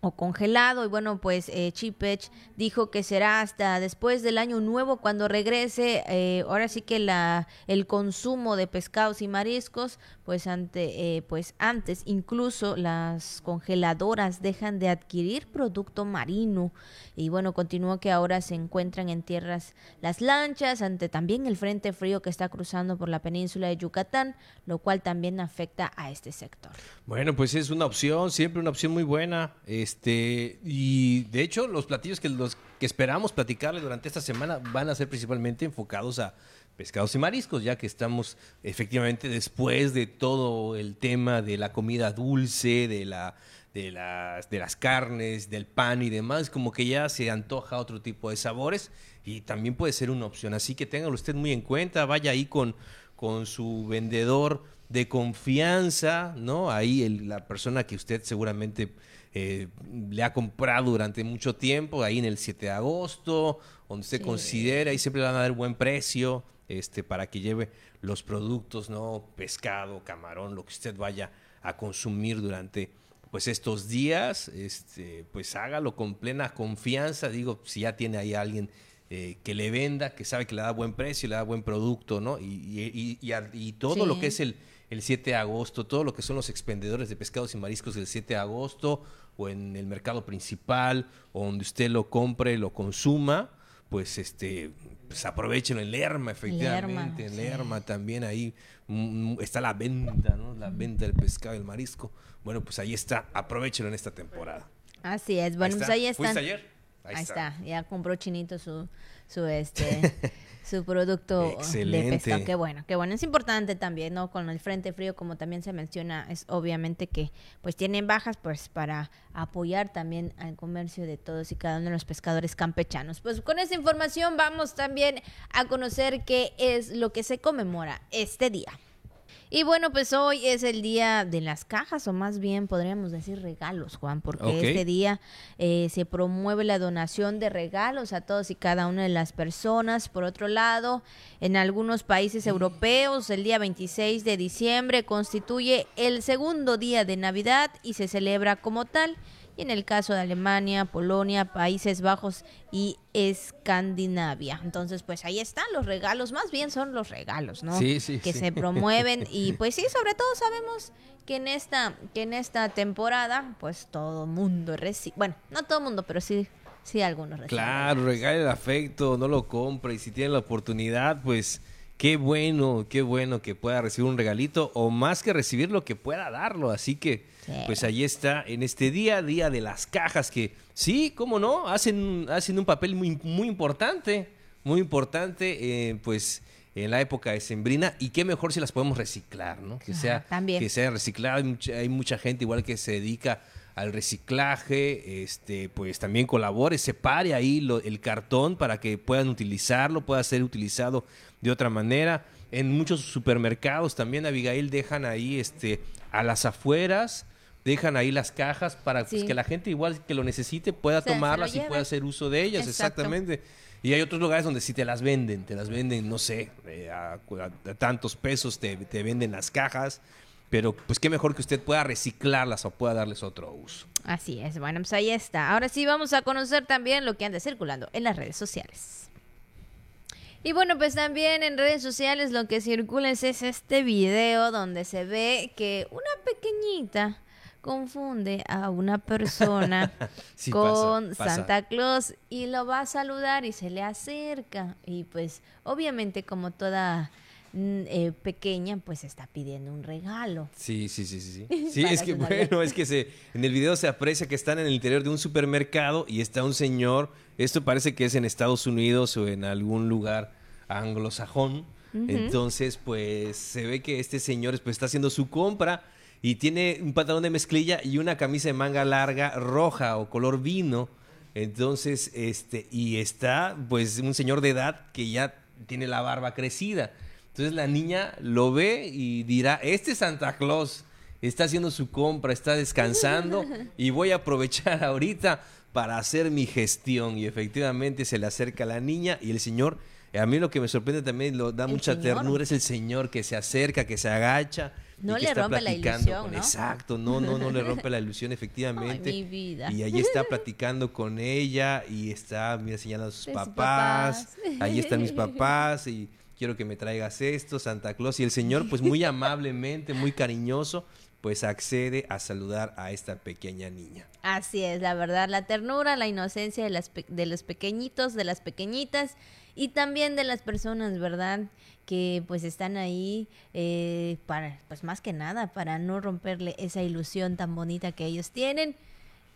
o congelado. Y bueno, pues eh, Chipech dijo que será hasta después del año nuevo cuando regrese. eh, ahora sí que la el consumo de pescados y mariscos, pues ante, eh, pues antes incluso las congeladoras dejan de adquirir producto marino. Y bueno, continuó que ahora se encuentran en tierras las lanchas ante también el frente frío que está cruzando por la península de Yucatán, lo cual también afecta a este sector. Bueno, pues es una opción, siempre una opción muy buena. Este, y de hecho, los platillos que los que esperamos platicarle durante esta semana van a ser principalmente enfocados a pescados y mariscos, ya que estamos efectivamente después de todo el tema de la comida dulce, de la de las de las carnes, del pan y demás, como que ya se antoja otro tipo de sabores y también puede ser una opción. Así que téngalo usted muy en cuenta, vaya ahí con con su vendedor de confianza, ¿no? Ahí el- la persona que usted seguramente eh, le ha comprado durante mucho tiempo, ahí en el 7 de agosto, donde usted Sí. considera, y siempre le van a dar buen precio, este, para que lleve los productos, ¿no? Pescado, camarón, lo que usted vaya a consumir durante pues estos días, este, pues hágalo con plena confianza, digo, si ya tiene ahí alguien eh, que le venda, que sabe que le da buen precio, le da buen producto, ¿no? Y, y- y- y todo lo que es el, el 7 de agosto, todo lo que son los expendedores de pescados y mariscos del 7 de agosto, o en el mercado principal, o donde usted lo compre, lo consuma, pues este pues aprovechenlo en Lerma, efectivamente, en sí. Lerma también ahí mm, está la venta, ¿no? La venta del pescado y el marisco. Bueno, pues ahí está, aprovechenlo en esta temporada. Así es, bueno, Ahí pues está. ahí están. ¿Fuiste ayer? Ahí, está. ya compró Chinito su, su este, su producto de pescado. Qué bueno, qué bueno. Es importante también, ¿no? Con el frente frío, como también se menciona, es obviamente que pues tienen bajas, pues para apoyar también al comercio de todos y cada uno de los pescadores campechanos. Pues con esa información vamos también a conocer qué es lo que se conmemora este día. Y bueno, pues hoy es el día de las cajas, o más bien podríamos decir regalos, Juan, porque Ok. este día eh, se promueve la donación de regalos a todos y cada una de las personas. Por otro lado, en algunos países europeos, el día 26 de diciembre constituye el segundo día de Navidad y se celebra como tal. Y en el caso de Alemania, Polonia, Países Bajos y Escandinavia. Entonces, pues ahí están los regalos, más bien son los regalos, ¿no? Sí, sí, que sí. se promueven y pues sí, sobre todo sabemos que en esta que en esta temporada pues todo mundo recibe, bueno, no todo mundo, pero sí sí algunos reciben. Claro, regale el afecto, no lo compre y si tiene la oportunidad, pues qué bueno, qué bueno que pueda recibir un regalito o más que recibirlo, que pueda darlo. Así que, Sí. pues ahí está, en este día, día de las cajas, que sí, cómo no, hacen, hacen un papel muy, muy importante, muy importante, eh, pues en la época de sembrina y qué mejor si las podemos reciclar, ¿no? Que sea, también. que sea reciclado. Hay mucha, hay mucha gente igual que se dedica al reciclaje, este, pues también colabore, separe ahí lo- el cartón para que puedan utilizarlo, pueda ser utilizado de otra manera. En muchos supermercados también, Abigail, dejan ahí este, a las afueras, dejan ahí las cajas para pues, que la gente igual que lo necesite pueda tomarlas y pueda hacer uso de ellas, Exacto. exactamente. Y hay otros lugares donde sí te las venden, te las venden, no sé, eh, a, a- a tantos pesos te, te venden las cajas, pero pues qué mejor que usted pueda reciclarlas o pueda darles otro uso. Así es, bueno, pues ahí está. Ahora sí vamos a conocer también lo que anda circulando en las redes sociales. Y bueno, pues también en redes sociales lo que circula es, es este video donde se ve que una pequeñita confunde a una persona Sí, con pasa, pasa. Santa Claus y lo va a saludar y se le acerca y pues obviamente como toda mm, eh, pequeña pues está pidiendo un regalo. Sí, sí, sí, sí. Sí, es que bueno, es que se, en el video se aprecia que están en el interior de un supermercado y está un señor, esto parece que es en Estados Unidos o en algún lugar anglosajón. Entonces, pues se ve que este señor pues, está haciendo su compra y tiene un pantalón de mezclilla y una camisa de manga larga roja o color vino. Entonces, este, y está pues un señor de edad que ya tiene la barba crecida. Entonces la niña lo ve y dirá, este Santa Claus está haciendo su compra, está descansando y voy a aprovechar ahorita para hacer mi gestión. Y efectivamente se le acerca la niña y el señor, a mí lo que me sorprende también, lo da mucha señor. ternura, es el señor que se acerca, que se agacha. y No que le está rompe la platicando ilusión, con- ¿no? Exacto, no, no, no le rompe la ilusión, efectivamente. Ay, mi vida. Y ahí está platicando con ella y está, mira, señalando a sus papás. papás. Ahí están mis papás y quiero que me traigas esto, Santa Claus. Y el señor, pues muy amablemente, muy cariñoso, pues accede a saludar a esta pequeña niña. Así es, la verdad, la ternura, la inocencia de, las pe- de los pequeñitos, de las pequeñitas y también de las personas, ¿verdad? Que pues están ahí eh, para, pues más que nada, para no romperle esa ilusión tan bonita que ellos tienen.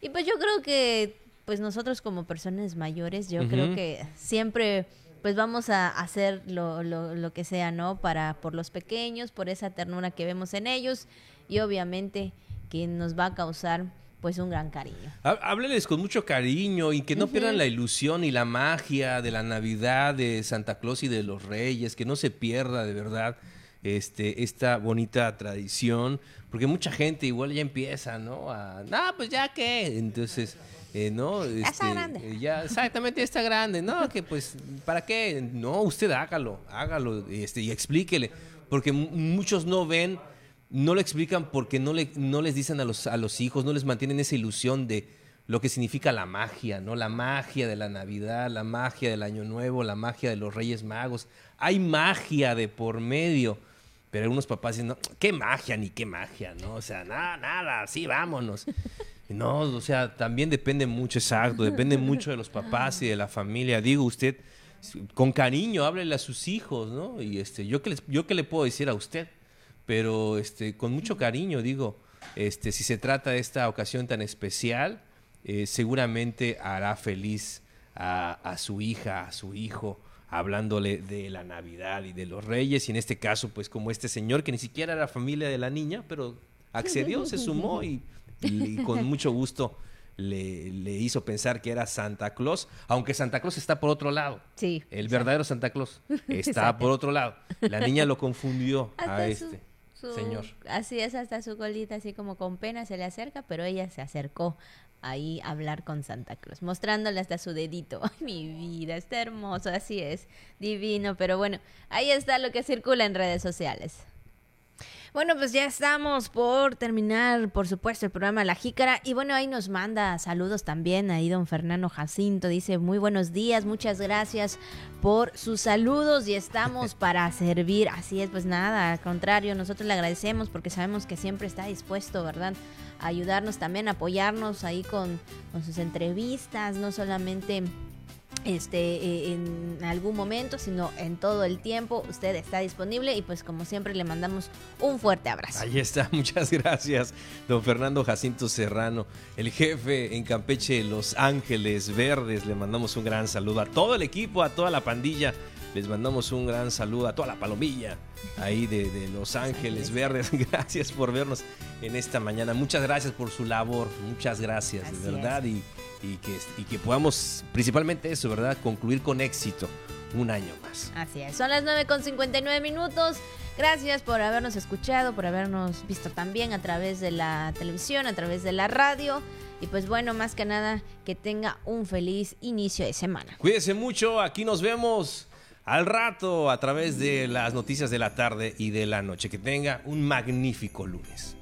Y pues yo creo que pues nosotros como personas mayores, yo creo que siempre pues vamos a hacer lo, lo, lo que sea, ¿no? Para, por los pequeños, por esa ternura que vemos en ellos y obviamente que nos va a causar pues un gran cariño. Há- Hábleles con mucho cariño y que no pierdan la ilusión y la magia de la Navidad, de Santa Claus y de los Reyes, que no se pierda de verdad este, esta bonita tradición, porque mucha gente igual ya empieza, ¿no? A, no, pues ya qué, entonces, eh, ¿no? está Este, grande. eh, Ya, exactamente, ya está grande, ¿no? Que pues, ¿para qué? No, usted hágalo, hágalo este, y explíquele, porque mu- muchos no ven no lo explican porque no, le, no les dicen a los, a los hijos, no les mantienen esa ilusión de lo que significa la magia, ¿no? La magia de la Navidad, la magia del Año Nuevo, la magia de los Reyes Magos. Hay magia de por medio. Pero algunos papás dicen, no, ¿qué magia ni qué magia? ¿No? O sea, nada, nada, sí, vámonos. No, o sea, también depende mucho, exacto, depende mucho de los papás y de la familia. Digo, usted, con cariño, háblele a sus hijos, ¿no? Y este, yo qué les, yo qué le puedo decir a usted pero este, con mucho cariño, digo, este, si se trata de esta ocasión tan especial, eh, seguramente hará feliz a, a su hija, a su hijo, hablándole de la Navidad y de los Reyes, y en este caso, pues como este señor que ni siquiera era familia de la niña, pero accedió, se sumó y, y con mucho gusto le, le hizo pensar que era Santa Claus, aunque Santa Claus está por otro lado. Sí. El verdadero Santa Claus está por otro lado. La niña lo confundió a este su- señor. Así es, hasta su colita, así como con pena se le acerca, pero ella se acercó ahí a hablar con Santa Claus, mostrándole hasta su dedito. Ay, mi vida, está hermoso, así es, divino, pero bueno, ahí está lo que circula en redes sociales. Bueno, pues ya estamos por terminar, por supuesto, el programa La Jícara. Y bueno, ahí nos manda saludos también ahí don Fernando Jacinto. Dice, muy buenos días, muchas gracias por sus saludos y estamos para servir. Así es, pues nada, al contrario, nosotros le agradecemos porque sabemos que siempre está dispuesto, ¿verdad? A ayudarnos también, apoyarnos ahí con, con sus entrevistas, no solamente este eh, en algún momento, sino en todo el tiempo. Usted está disponible y pues como siempre le mandamos un fuerte abrazo. Ahí está, muchas gracias, don Fernando Jacinto Serrano, el jefe en Campeche Los Ángeles Verdes. Le mandamos un gran saludo a todo el equipo, a toda la pandilla Les mandamos un gran saludo a toda la palomilla ahí de, de Los Ángeles Verdes. Gracias por vernos en esta mañana. Muchas gracias por su labor. Muchas gracias, Así de verdad. Y, y que, y que podamos, principalmente eso, ¿verdad? Concluir con éxito un año más. Así es, son las 9 con 59 minutos. Gracias por habernos escuchado, por habernos visto también a través de la televisión, a través de la radio. Y pues bueno, más que nada, que tenga un feliz inicio de semana. Cuídense mucho, aquí nos vemos al rato a través de las noticias de la tarde y de la noche. Que tenga un magnífico lunes.